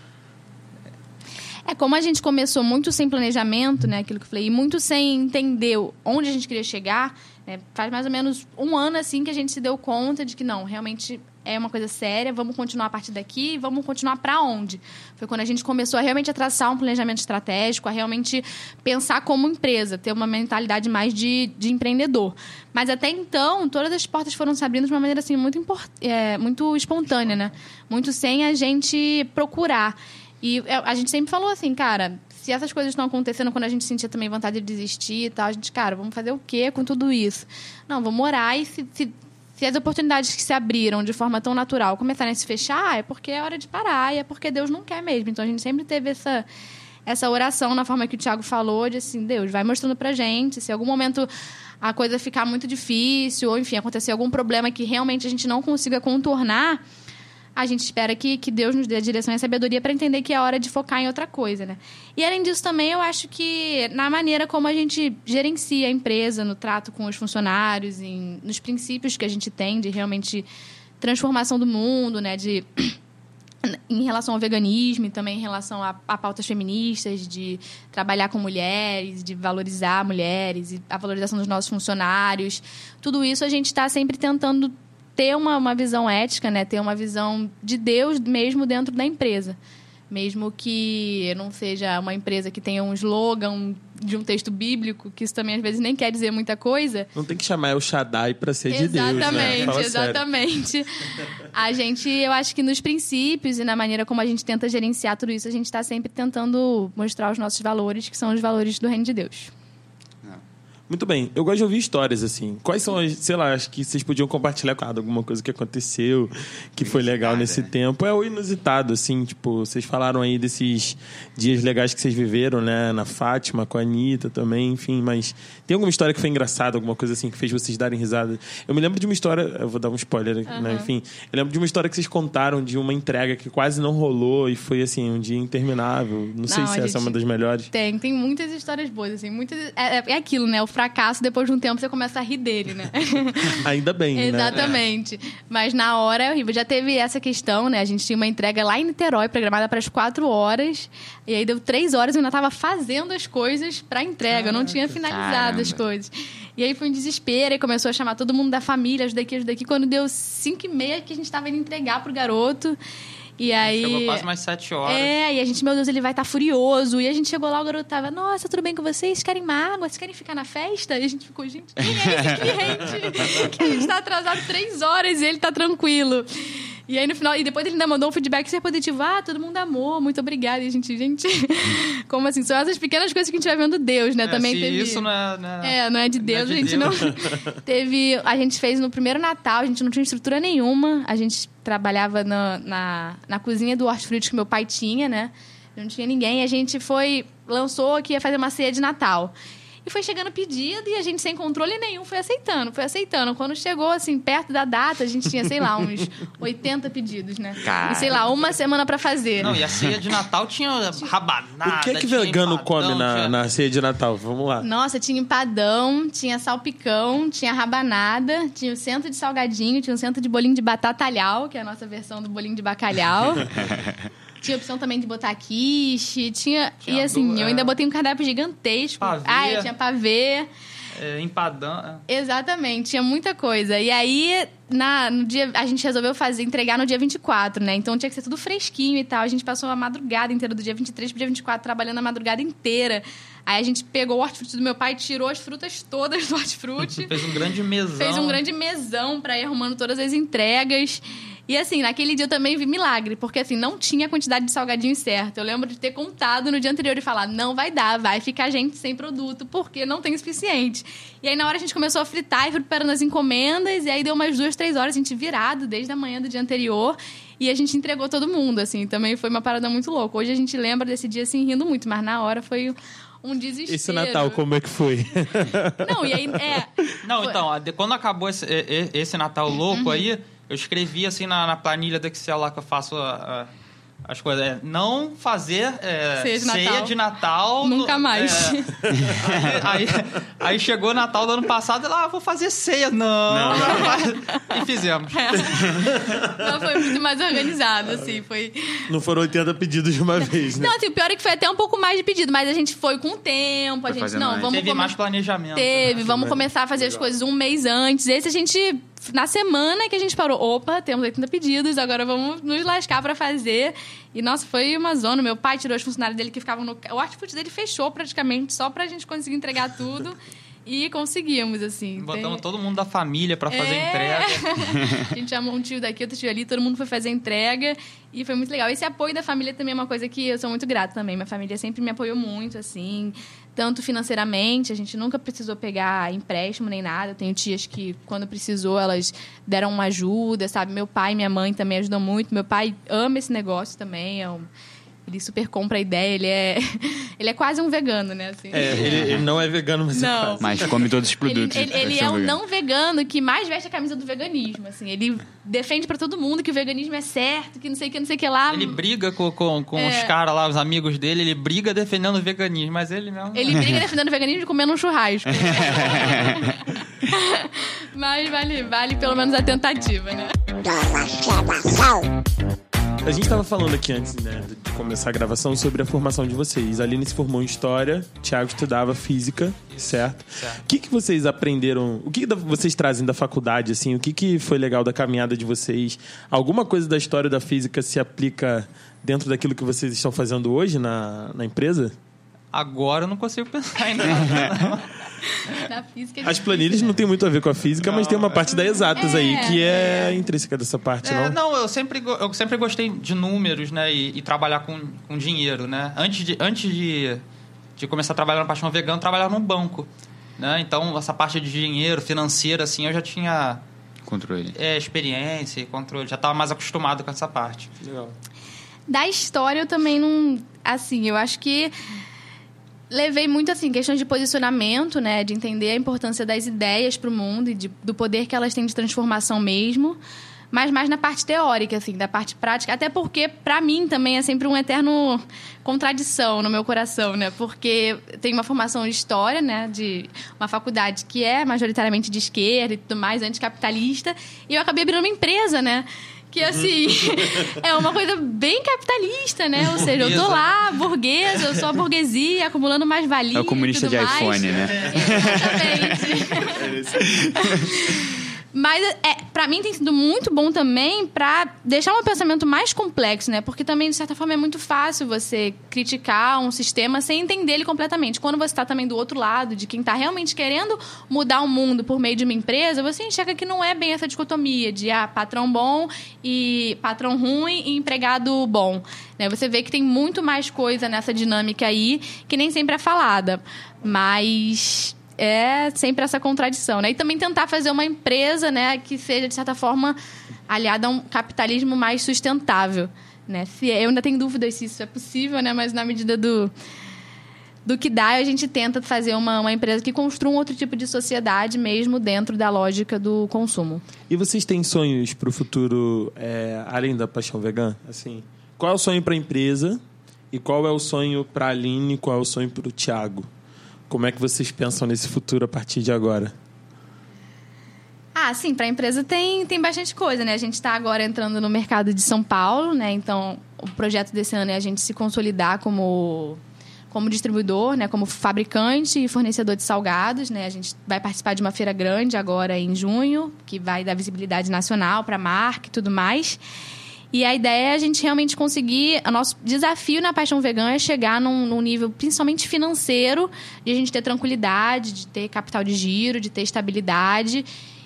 É, como a gente começou muito sem planejamento, né? Aquilo que eu falei, e muito sem entender onde a gente queria chegar, né, faz mais ou menos um ano assim que a gente se deu conta de que não, realmente é uma coisa séria, vamos continuar a partir daqui, vamos continuar para onde? Foi quando a gente começou a realmente a traçar um planejamento estratégico, a realmente pensar como empresa, ter uma mentalidade mais de, de empreendedor. Mas até então, todas as portas foram se abrindo de uma maneira assim muito, import, é, muito espontânea, né? Muito sem a gente procurar. E é, a gente sempre falou assim, cara, se essas coisas estão acontecendo quando a gente sentia também vontade de desistir e tal, a gente, cara, vamos fazer o quê com tudo isso? Não, vamos orar e se, se, se as oportunidades que se abriram de forma tão natural começarem a se fechar, é porque é hora de parar e é porque Deus não quer mesmo. Então a gente sempre teve essa, essa oração na forma que o Tiago falou, de assim, Deus, vai mostrando pra gente, se em algum momento a coisa ficar muito difícil, ou enfim, acontecer algum problema que realmente a gente não consiga contornar, a gente espera que, que Deus nos dê a direção e a sabedoria para entender que é hora de focar em outra coisa, né? E além disso também, eu acho que na maneira como a gente gerencia a empresa, no trato com os funcionários, em, nos princípios que a gente tem de realmente transformação do mundo, né? De em relação ao veganismo e também em relação a, a, pautas feministas, de trabalhar com mulheres, de valorizar mulheres, e a valorização dos nossos funcionários. Tudo isso a gente está sempre tentando ter uma, uma visão ética, né? ter uma visão de Deus mesmo dentro da empresa. Mesmo que não seja uma empresa que tenha um slogan de um texto bíblico, que isso também às vezes nem quer dizer muita coisa. Não tem que chamar El Shaddai para ser de Deus, né? Exatamente, exatamente. A gente, eu acho que nos princípios e na maneira como a gente tenta gerenciar tudo isso, a gente está sempre tentando mostrar os nossos valores, que são os valores do reino de Deus. Muito bem. Eu gosto de ouvir histórias, assim. Quais são as, sei lá, acho que vocês podiam compartilhar com alguma coisa que aconteceu, que foi legal nesse né? tempo. É o inusitado, assim, tipo, vocês falaram aí desses dias legais que vocês viveram, né? Na Fátima, com a Anitta também, enfim, mas tem alguma história que foi engraçada, alguma coisa assim que fez vocês darem risada? Eu me lembro de uma história, eu vou dar um spoiler uhum. né? Enfim, eu lembro de uma história que vocês contaram de uma entrega que quase não rolou e foi, assim, um dia interminável. Não, não sei se essa é uma das melhores. Tem, tem muitas histórias boas, assim, muitas... É, é aquilo, né? O fracasso, depois de um tempo, você começa a rir dele, né? [laughs] Ainda bem, né? Exatamente. Mas na hora é horrível. Já teve essa questão, né? A gente tinha uma entrega lá em Niterói, programada para as quatro horas. E aí deu três horas e eu ainda estava fazendo as coisas para entrega. eu não tinha finalizado caramba. as coisas. E aí foi um desespero, e começou a chamar todo mundo da família, os daqui, os daqui. Quando deu cinco e meia que a gente estava indo entregar pro garoto. E aí. Chegou quase mais sete horas. É, e a gente, meu Deus, ele vai estar tá furioso. E a gente chegou lá, o garoto tava, nossa, tudo bem com vocês? Querem uma água? Vocês querem ficar na festa? E a gente ficou, gente, quem é esse [laughs] cliente? que a gente tá atrasado três horas e ele tá tranquilo. E aí no final, e depois ele ainda mandou um feedback super positivo. Ah, todo mundo amou, muito obrigada. E a gente, gente, [laughs] como assim? São essas pequenas coisas que a gente vai vendo Deus, né? É, Também teve. Isso não é, não é, é, não é de Deus, não é de a gente Deus. não. [laughs] teve. A gente fez no primeiro Natal, a gente não tinha estrutura nenhuma. A gente trabalhava na, na, na cozinha do hortifruti que meu pai tinha, né? Não tinha ninguém. A gente foi, lançou que ia fazer uma ceia de Natal. E foi chegando pedido e a gente sem controle nenhum foi aceitando, foi aceitando. Quando chegou, assim, perto da data, a gente tinha, sei lá, uns [laughs] 80 pedidos, né? E sei lá, uma semana para fazer. Não, e a ceia de Natal tinha rabanada. O que é que vegano empadão, come na, tinha... na ceia de Natal? Vamos lá. Nossa, tinha empadão, tinha salpicão, tinha rabanada, tinha o centro de salgadinho, tinha o centro de bolinho de batata alhau, que é a nossa versão do bolinho de bacalhau. [laughs] Tinha opção também de botar quiche, tinha... tinha e assim, do, eu ainda botei um cardápio gigantesco. Pavê. Ah, tinha pavê. É, empadão. É. Exatamente, tinha muita coisa. E aí, na, no dia, a gente resolveu fazer, entregar no dia 24, né? Então tinha que ser tudo fresquinho e tal. A gente passou a madrugada inteira, do dia 23 pro dia 24, trabalhando a madrugada inteira. Aí a gente pegou o hortifruti do meu pai, tirou as frutas todas do hortifruti. Fez um grande mesão. Fez um grande mesão para ir arrumando todas as entregas. E assim, naquele dia eu também vi milagre, porque assim, não tinha a quantidade de salgadinho certo. Eu lembro de ter contado no dia anterior e falar: não vai dar, vai ficar gente sem produto, porque não tem o suficiente. E aí na hora a gente começou a fritar e preparando as encomendas, e aí deu umas duas, três horas, a gente virado desde a manhã do dia anterior. E a gente entregou todo mundo, assim. Também foi uma parada muito louca. Hoje a gente lembra desse dia, assim, rindo muito, mas na hora foi um desespero. Esse Natal, como é que foi? Não, e aí, é... Não, então, quando acabou esse, esse Natal louco uhum. aí, eu escrevi assim na, na, planilha do Excel lá que eu faço a, a, as coisas. É, não fazer é, ceia, de ceia, de Natal. Nunca mais. É, [laughs] aí, aí, chegou o Natal do ano passado e lá, ah, vou fazer ceia. Não. não, não. e fizemos. É. Não, foi muito mais organizado, assim. Foi... Não foram 80 pedidos de uma vez, né? Não, assim, o pior é que foi até um pouco mais de pedido, mas a gente foi com o tempo. A gente, não, mais. vamos... Teve come... mais planejamento. Teve, né? vamos começar a fazer Legal. as coisas um mês antes. Esse a gente na semana que a gente parou, opa, temos 80 pedidos, agora vamos nos lascar para fazer. E, nossa, foi uma zona. Meu pai tirou os funcionários dele que ficavam no... O hortifruti dele fechou praticamente, só pra gente conseguir entregar tudo. E conseguimos, assim. Botamos tem... todo mundo da família para fazer é... entrega. [laughs] a gente chamou um tio daqui, outro tio ali, todo mundo foi fazer entrega. E foi muito legal. Esse apoio da família também é uma coisa que eu sou muito grata também. Minha família sempre me apoiou muito, assim. Tanto financeiramente, a gente nunca precisou pegar empréstimo nem nada. Tenho tias que, quando precisou, elas deram uma ajuda, sabe? Meu pai e minha mãe também ajudam muito. Meu pai ama esse negócio também. É um Ele super compra a ideia, ele é, [laughs] ele é quase um vegano, né? Assim. É, ele, ele não é vegano, mas é Não. quase. Mas come todos os Ele, produtos. ele- ele que é um veganos. não vegano que mais veste a camisa do veganismo, assim. Ele defende pra todo mundo que o veganismo é certo, que não sei o que, não sei o que lá. Ele briga com, com, com É. os caras lá, os amigos dele, ele briga defendendo o veganismo, mas ele mesmo. Ele briga defendendo o veganismo comendo um churrasco. [laughs] [laughs] Mas vale, vale pelo menos a tentativa, né? A gente tava falando aqui antes, né, de começar a gravação sobre a formação de vocês. A Aline se formou em História, Thiago estudava Física, certo? O que, que vocês aprenderam, o que, que vocês trazem da faculdade, assim? O que, que foi legal da caminhada de vocês? Alguma coisa da História da Física se aplica dentro daquilo que vocês estão fazendo hoje na, na empresa? Agora eu não consigo pensar em nada. [laughs] Na física é As planilhas não tem muito a ver com a física, mas tem uma parte da exatas aí, É, que é, intrínseca dessa parte, É, não? não, eu sempre, eu sempre gostei de números, né? E, e trabalhar com, com dinheiro, né? Antes de, antes de, de começar a trabalhar na Paixão Vegano, eu trabalhava num banco. Né? Então, essa parte de dinheiro, financeira, assim, eu já tinha Controle. é, experiência e controle. Já estava mais acostumado com essa parte. Legal. Da história eu também não. Assim, eu acho que levei muito assim questões de posicionamento, né, de entender a importância das ideias para o mundo e de- do poder que elas têm de transformação mesmo, mas mais na parte teórica, assim, da parte prática, até porque para mim também é sempre um eterno contradição no meu coração, né, porque tenho uma formação em história, né, de uma faculdade que é majoritariamente de esquerda e tudo mais, anticapitalista, e eu acabei abrindo uma empresa, né. Que assim, [laughs] é uma coisa bem capitalista, né? Ou seja, eu tô lá, burguesa, eu sou a burguesia, acumulando mais valia. É o comunista tudo de mais. iPhone, né? Exatamente. [laughs] Mas é, para mim tem sido muito bom também para deixar um pensamento mais complexo, né? Porque também de certa forma é muito fácil você criticar um sistema sem entender ele completamente. Quando você está também do outro lado, de quem está realmente querendo mudar o mundo por meio de uma empresa, você enxerga que não é bem essa dicotomia de ah, patrão bom e patrão ruim e empregado bom. Né? Você vê que tem muito mais coisa nessa dinâmica aí que nem sempre é falada. Mas é sempre essa contradição, né? E também tentar fazer uma empresa, né, que seja de certa forma aliada a um capitalismo mais sustentável, né? Se eu ainda tenho dúvidas se isso é possível, né? Mas na medida do do que dá, a gente tenta fazer uma, uma empresa que construa um outro tipo de sociedade mesmo dentro da lógica do consumo. E vocês têm sonhos para o futuro, é, além da paixão vegana? Assim, qual é o sonho para a empresa e qual é o sonho para a Aline e qual é o sonho para o Thiago? Como é que vocês pensam nesse futuro a partir de agora? Ah, sim, para a empresa tem, tem bastante coisa, né? A gente está agora entrando no mercado de São Paulo, né? Então, o projeto desse ano é a gente se consolidar como, como distribuidor, né? Como fabricante e fornecedor de salgados, né? A gente vai participar de uma feira grande agora em junho, que vai dar visibilidade nacional para a marca e tudo mais. E a ideia é a gente realmente conseguir. O nosso desafio na Paixão Vegana é chegar num, num nível principalmente financeiro, de a gente ter tranquilidade, de ter capital de giro, de ter estabilidade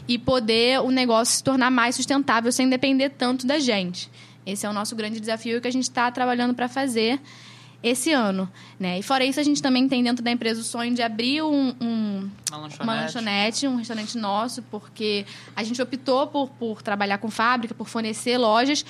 e poder o negócio se tornar mais sustentável sem depender tanto da gente. Esse é o nosso grande desafio que a gente está trabalhando para fazer esse ano. Né? E fora isso, a gente também tem dentro da empresa o sonho de abrir um- um, Uma lanchonete. uma lanchonete, um restaurante nosso, porque a gente optou por, por trabalhar com fábrica, por fornecer lojas,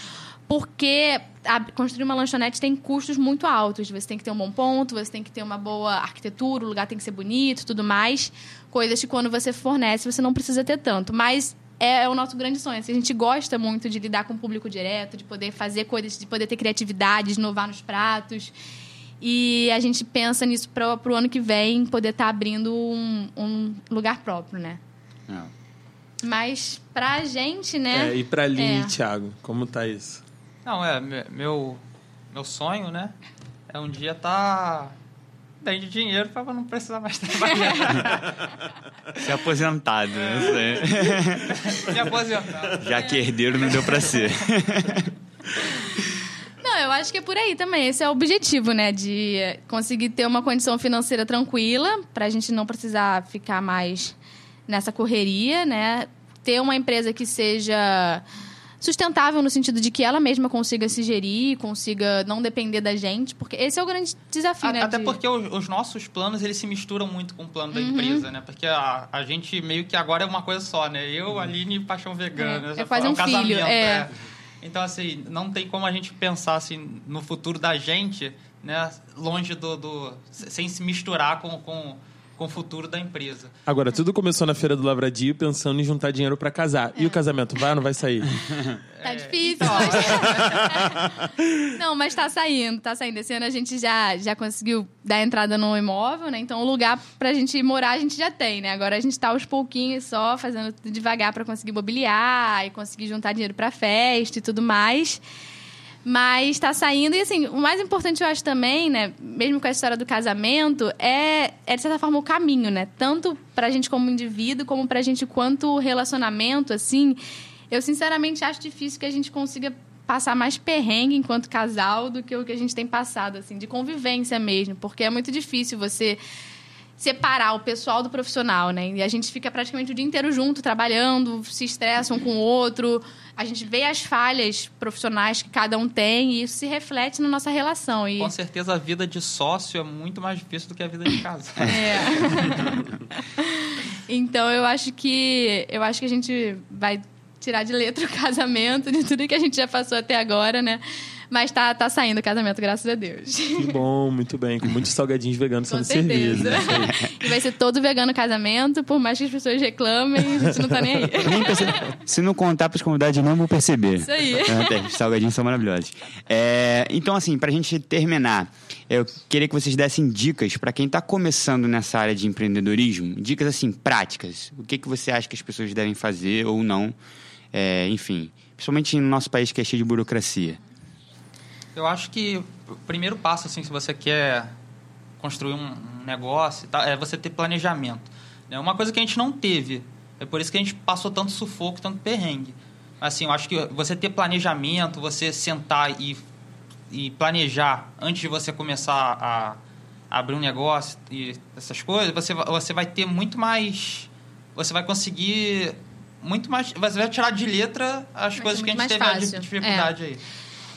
porque a- construir uma lanchonete tem custos muito altos. Você tem que ter um bom ponto, você tem que ter uma boa arquitetura, o lugar tem que ser bonito, tudo mais. Coisas que quando você fornece, você não precisa ter tanto. Mas é, é o nosso grande sonho. assim, a gente gosta muito de lidar com o público direto, de poder fazer coisas, de poder ter criatividade, de inovar nos pratos. E a gente pensa nisso para o ano que vem, poder estar abrindo um, um lugar próprio, né? Não. Mas pra gente, né? É, e para Aline É. e Thiago, como tá isso? Não, é, me- meu, meu sonho, né? É um dia estar bem de dinheiro para não precisar mais [laughs] trabalhar. Ser aposentado, né? [laughs] Me aposentar. Já que herdeiro não deu pra ser. [laughs] Não, eu acho que é por aí também. Esse é o objetivo, né? De conseguir ter uma condição financeira tranquila, pra gente não precisar ficar mais nessa correria, né? Ter uma empresa que seja sustentável no sentido de que ela mesma consiga se gerir, consiga não depender da gente, porque esse é o grande desafio, né? Até de- porque os, os nossos planos, eles se misturam muito com o plano da Uhum. empresa, né? Porque a, a gente meio que agora é uma coisa só, né? Eu, Aline e Paixão Vegana. É, Já é quase foi um filho, é. Então, assim, não tem como a gente pensar assim, no futuro da gente, né? Longe do. do sem se misturar com, com, com o futuro da empresa. Agora, tudo começou na Feira do Lavradio pensando em juntar dinheiro pra casar. E o casamento, vai ou não vai sair? [laughs] Tá É, difícil, então. mas... [laughs] Não, mas tá saindo, tá saindo. Esse ano a gente já, já conseguiu dar entrada no imóvel, né? Então o lugar pra gente morar a gente já tem, né? Agora a gente tá aos pouquinhos só, fazendo tudo devagar pra conseguir mobiliar e conseguir juntar dinheiro pra festa e tudo mais. Mas tá saindo. E assim, o mais importante eu acho também, né? Mesmo com a história do casamento, é, é de certa forma o caminho, né? Tanto pra gente como indivíduo, como pra gente quanto relacionamento, assim. Eu sinceramente acho difícil que a gente consiga passar mais perrengue enquanto casal do que o que a gente tem passado, assim, de convivência mesmo. Porque é muito difícil você separar o pessoal do profissional, né? E a gente fica praticamente o dia inteiro junto, trabalhando, se estressa um com o outro. A gente vê as falhas profissionais que cada um tem e isso se reflete na nossa relação. E Com certeza a vida de sócio é muito mais difícil do que a vida de casa. [laughs] é. [laughs] então eu acho que eu acho que a gente vai tirar de letra o casamento de tudo que a gente já passou até agora, né? Mas tá, tá saindo o casamento, graças a Deus. Que bom, muito bem. Com muitos salgadinhos veganos Com sendo servidos. certeza. e vai ser todo vegano o casamento, por mais que as pessoas reclamem, a gente não tá nem aí. Se não contar pros convidados, não vão perceber. Isso aí. É, Os salgadinhos são maravilhosos. É, então, assim, pra gente terminar, eu queria que vocês dessem dicas pra quem tá começando nessa área de empreendedorismo. Dicas, assim, práticas. O que, que você acha que as pessoas devem fazer ou não. É, enfim, principalmente no nosso país que é cheio de burocracia. Eu acho que o primeiro passo, assim, se você quer construir um, negócio, tal, é você ter planejamento. É uma coisa que a gente não teve. É por isso que a gente passou tanto sufoco, tanto perrengue. Assim, eu acho que você ter planejamento, você sentar e, e planejar antes de você começar a, abrir um negócio e essas coisas, você, você vai ter muito mais. Você vai conseguir muito mais. Você vai tirar de letra as Vai coisas que a gente teve a fácil. dificuldade aí.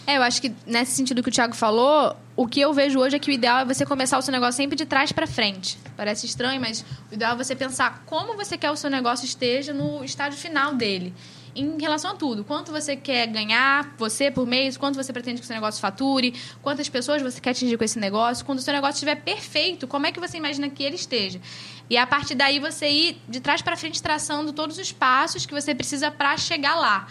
É, eu acho que nesse sentido que o Thiago falou, o que eu vejo hoje é que o ideal é você começar o seu negócio sempre de trás pra frente. Parece estranho, mas o ideal é você pensar como você quer o seu negócio esteja no estágio final dele. Em relação a tudo. Quanto você quer ganhar, você por mês, quanto você pretende que o seu negócio fature, quantas pessoas você quer atingir com esse negócio. Quando o seu negócio estiver perfeito, como é que você imagina que ele esteja? E a partir daí você ir de trás pra frente traçando todos os passos que você precisa pra chegar lá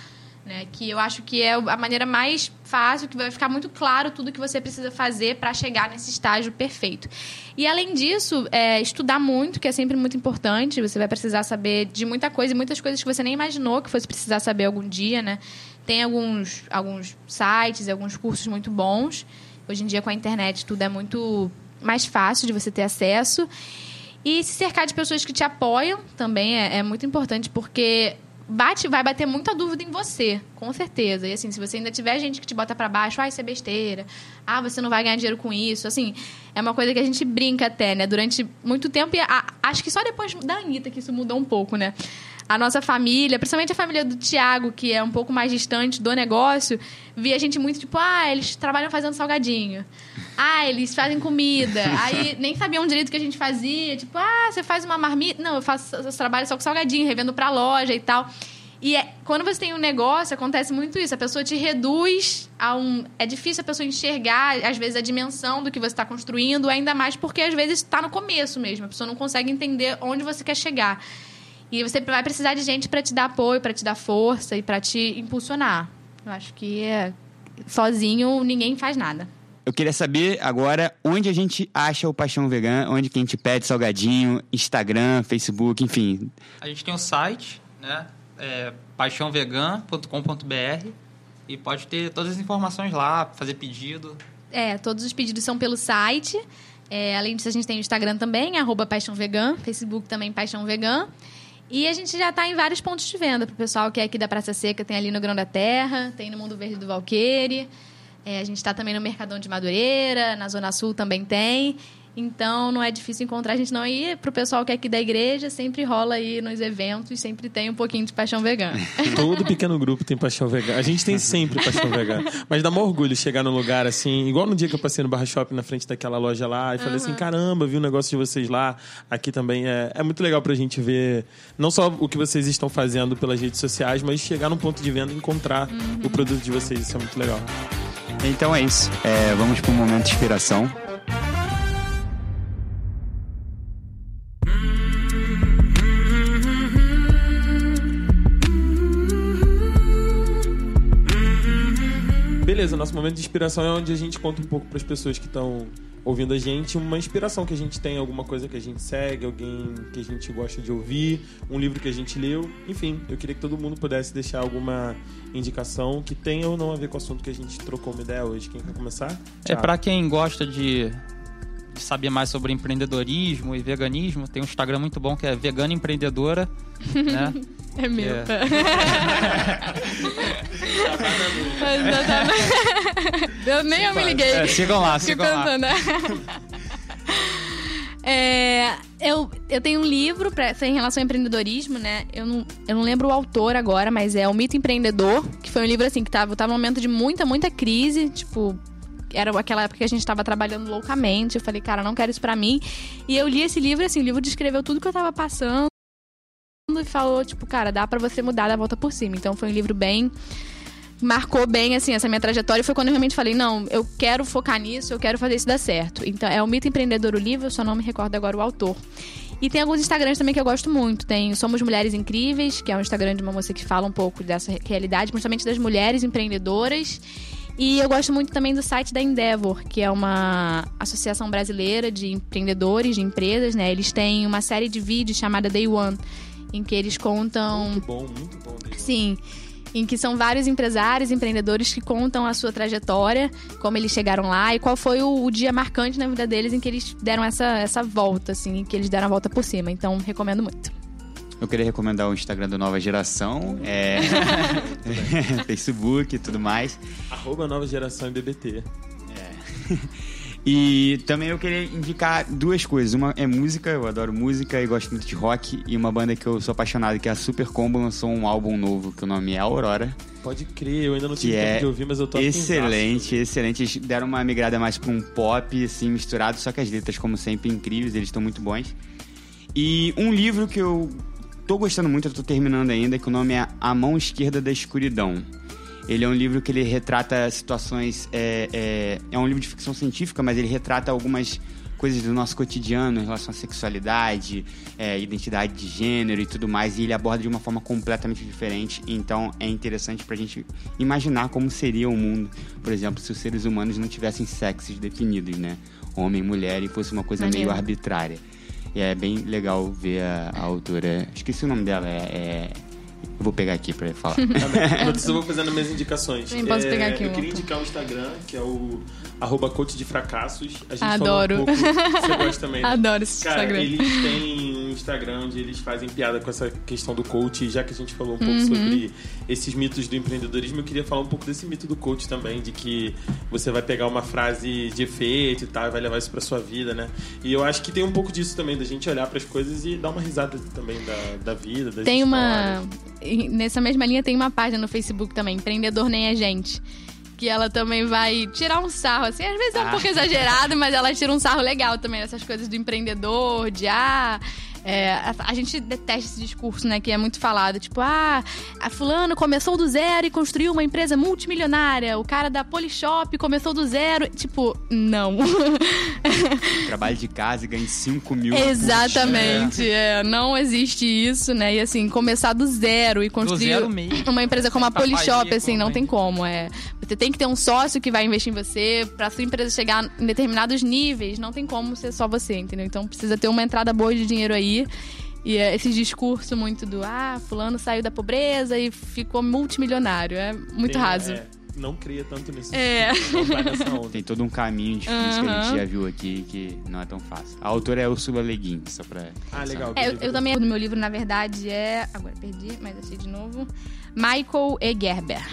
né? Que eu acho que é a maneira mais fácil, que vai ficar muito claro tudo que você precisa fazer para chegar nesse estágio perfeito. E além disso, é, estudar muito, que é sempre muito importante. Você vai precisar saber de muita coisa, e muitas coisas que você nem imaginou que fosse precisar saber algum dia, né? Tem alguns, alguns sites, alguns cursos muito bons. Hoje em dia, com a internet, tudo é muito mais fácil de você ter acesso. E se cercar de pessoas que te apoiam também é, é muito importante, porque bate, vai bater muita dúvida em você, com certeza. E assim, se você ainda tiver gente que te bota pra baixo, ah, isso é besteira. Ah, você não vai ganhar dinheiro com isso. Assim, é uma coisa que a gente brinca até, né? Durante muito tempo, e a- acho que só depois da Anitta que isso mudou um pouco, né? A nossa família, principalmente a família do Tiago, que é um pouco mais distante do negócio, via a gente muito tipo, ah, eles trabalham fazendo salgadinho. Ah, eles fazem comida. [laughs] Aí nem sabiam direito o que a gente fazia. Tipo, ah, você faz uma marmita. Não, eu faço eu trabalho só com salgadinho, revendo pra loja e tal. E é- quando você tem um negócio, acontece muito isso. A pessoa te reduz a um. É difícil a pessoa enxergar, às vezes, a dimensão do que você está construindo, ainda mais porque às vezes está no começo mesmo. A pessoa não consegue entender onde você quer chegar. E você vai precisar de gente para te dar apoio, para te dar força e para te impulsionar. Eu acho que é, sozinho ninguém faz nada. Eu queria saber agora onde a gente acha o Paixão Vegano, onde que a gente pede salgadinho, Instagram, Facebook, enfim. A gente tem o site, né? É paixãovegan.com.br e pode ter todas as informações lá, fazer pedido. É, todos os pedidos são pelo site. É, além disso, a gente tem o Instagram também, arroba Paixão Vegan, Facebook também Paixão Vegan. E a gente já está em vários pontos de venda para o pessoal que é aqui da Praça Seca, tem ali no Grão da Terra, tem no Mundo Verde do Valqueire. É, a gente está também no Mercadão de Madureira, na Zona Sul também tem. Então não é difícil encontrar a gente não. E pro pessoal que é aqui da igreja, sempre rola aí nos eventos, sempre tem um pouquinho de paixão vegana. [laughs] Todo pequeno grupo tem paixão vegana. A gente tem sempre paixão vegana. Mas dá maior orgulho chegar num lugar assim, igual no dia que eu passei no Barra Shopping na frente daquela loja lá, e falei assim: caramba, vi o negócio de vocês lá. Aqui também é, é muito legal pra gente ver não só o que vocês estão fazendo pelas redes sociais, mas chegar num ponto de venda e encontrar o produto de vocês. Isso é muito legal. Então é isso. É, vamos para um momento de inspiração. Beleza, nosso momento de inspiração é onde a gente conta um pouco para as pessoas que estão ouvindo a gente uma inspiração que a gente tem, alguma coisa que a gente segue, alguém que a gente gosta de ouvir, um livro que a gente leu, enfim, eu queria que todo mundo pudesse deixar alguma indicação que tenha ou não a ver com o assunto que a gente trocou uma ideia hoje. Quem quer começar? É Thiago. pra quem gosta de, de saber mais sobre empreendedorismo e veganismo, tem um Instagram muito bom que é Vegana Empreendedora, [laughs] né? É meu. É. [laughs] Exatamente. Eu nem eu me liguei. É, sigam lá, [laughs] sigam lá. pensando, né? [laughs] É, eu, eu tenho um livro pra, em relação ao empreendedorismo, né? Eu não, eu não lembro o autor agora, mas é O Mito Empreendedor, que foi um livro assim que tava, tava num momento de muita, muita crise, tipo. Era aquela época que a gente tava trabalhando loucamente. Eu falei, cara, não quero isso pra mim. E eu li esse livro, assim, o livro descreveu tudo que eu tava passando e falou, tipo, cara, dá pra você mudar da volta por cima. Então foi um livro bem marcou bem assim essa minha trajetória foi quando eu realmente falei não eu quero focar nisso eu quero fazer isso dar certo então é o mito empreendedor o livro eu só não me recordo agora o autor e tem alguns Instagrams também que eu gosto muito. Tem Somos Mulheres Incríveis, que é um Instagram de uma moça que fala um pouco dessa re- realidade, principalmente das mulheres empreendedoras. E eu gosto muito também do site da Endeavor, que é uma associação brasileira de empreendedores, de empresas, né? Eles têm uma série de vídeos chamada Day One, em que eles contam Muito bom, muito bom. David. Sim. Em que são vários empresários, empreendedores que contam a sua trajetória, como eles chegaram lá e qual foi o, o dia marcante na vida deles em que eles deram essa, essa volta, assim, que eles deram a volta por cima. Então, recomendo muito. Eu queria recomendar o Instagram da Nova Geração, é... [laughs] Facebook e tudo mais. Arroba nova geração BBT. E também eu queria indicar duas coisas. Uma é música, eu adoro música e gosto muito de rock. E uma banda que eu sou apaixonado, que é a Super Combo, lançou um álbum novo, que o nome é Aurora. Pode crer, eu ainda não tive tempo é de ouvir, mas eu tô excelente, excelente. Eles deram uma migrada mais pra um pop, assim, misturado, só que as letras, como sempre, incríveis, eles estão muito bons. E um livro que eu tô gostando muito, eu tô terminando ainda, que o nome é A Mão Esquerda da Escuridão. Ele é um livro que ele retrata situações. É, é, é um livro de ficção científica, mas ele retrata algumas coisas do nosso cotidiano em relação à sexualidade, é, identidade de gênero e tudo mais. E ele aborda de uma forma completamente diferente. Então é interessante pra gente imaginar como seria o mundo, por exemplo, se os seres humanos não tivessem sexos definidos, né? Homem mulher, e fosse uma coisa meio Maneiro. arbitrária. E é bem legal ver a, a autora. Esqueci o nome dela, é. É- Eu vou pegar aqui pra falar. Enquanto isso, eu vou fazendo minhas indicações. Também posso pegar aqui Eu um queria outro. indicar o Instagram, que é o arroba coach de fracassos. A gente Adoro. Falou um pouco, você gosta também, né? [laughs] Adoro esse Cara, Instagram. eles têm um Instagram onde eles fazem piada com essa questão do coach. Já que a gente falou um pouco Uhum. sobre esses mitos do empreendedorismo, eu queria falar um pouco desse mito do coach também, de que você vai pegar uma frase de efeito e tal, e vai levar isso pra sua vida, né? E eu acho que tem um pouco disso também, da gente olhar pras coisas e dar uma risada também da, da vida, das Tem uma. histórias. e Nessa mesma linha tem uma página no Facebook também, Empreendedor Nem é Gente. Que ela também vai tirar um sarro, assim, às vezes é um Ah. pouco exagerado, mas ela tira um sarro legal também dessas coisas do empreendedor, de ah. É, a, a gente detesta esse discurso, né? Que é muito falado. Tipo, ah, a fulano começou do zero e construiu uma empresa multimilionária. O cara da Polishop começou do zero. Tipo, não. [laughs] Trabalho de casa e ganhe 5 mil. Exatamente. É, não existe isso, né? E assim, começar do zero e construir zero uma empresa como a [laughs] Tá Polishop, assim, não tem como. É, você tem que ter um sócio que vai investir em você, pra sua empresa chegar em determinados níveis, não tem como ser só você, entendeu? Então precisa ter uma entrada boa de dinheiro aí. E é, esse discurso muito do ah, fulano saiu da pobreza e ficou multimilionário. É muito Tem, raso. é, não cria tanto nisso. É. [laughs] Tem todo um caminho difícil que a gente já viu aqui, que não é tão fácil. A autora é Ursula Le Guin, só pra... Ah, legal. É, eu, eu também, no meu livro, na verdade, é. Agora perdi, mas achei de novo. Michael E. Gerber.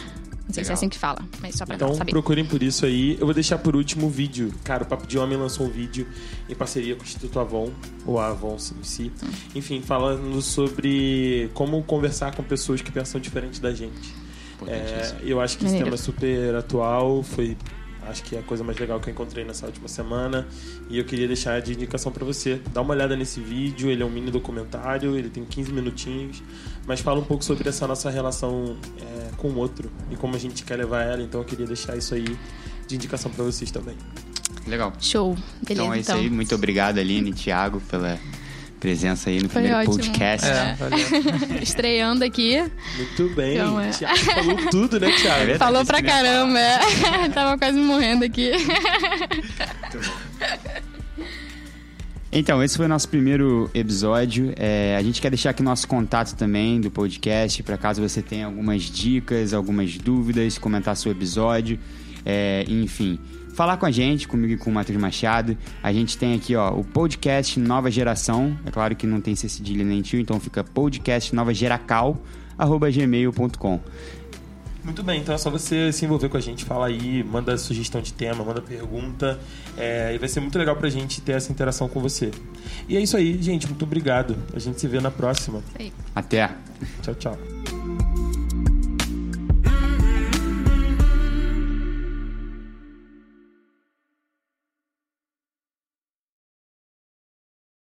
Não sei se Legal. é assim que fala, mas só pra Então saber. procurem por isso aí. Eu vou deixar por último o vídeo. Cara, o Papo de Homem lançou um vídeo em parceria com o Instituto Avon, ou Avon em si. Enfim, falando sobre como conversar com pessoas que pensam diferente da gente. É, eu acho que esse tema é super atual, foi acho que é a coisa mais legal que eu encontrei nessa última semana e eu queria deixar de indicação pra você. Dá uma olhada nesse vídeo, ele é um mini documentário, ele tem 15 minutinhos, mas fala um pouco sobre essa nossa relação é, com o outro e como a gente quer levar ela, então eu queria deixar isso aí de indicação pra vocês também. Legal. Show. Beleza, Então é isso aí. Muito obrigado, Aline e Thiago, pela presença aí no Foi primeiro ótimo. podcast. É, valeu. [laughs] Estreando aqui. Muito bem. Então, é. Thiago falou tudo, né, Thiago? É verdade. Falou pra caramba. é. [laughs] Tava quase morrendo aqui. Então, esse foi o nosso primeiro episódio. É, a gente quer deixar aqui nosso contato também do podcast, para caso você tenha algumas dicas, algumas dúvidas, comentar seu episódio, é, enfim. Falar com a gente, comigo e com o Matheus Machado. A gente tem aqui ó, o podcast Nova Geração. É claro que não tem C cedilha nem tio, então fica podcast Nova Geracal, arroba gmail.com. Muito bem, então é só você se envolver com a gente, fala aí, manda sugestão de tema, manda pergunta. é, e vai ser muito legal pra gente ter essa interação com você. E é isso aí, gente. Muito obrigado. A gente se vê na próxima. Até! Tchau, tchau.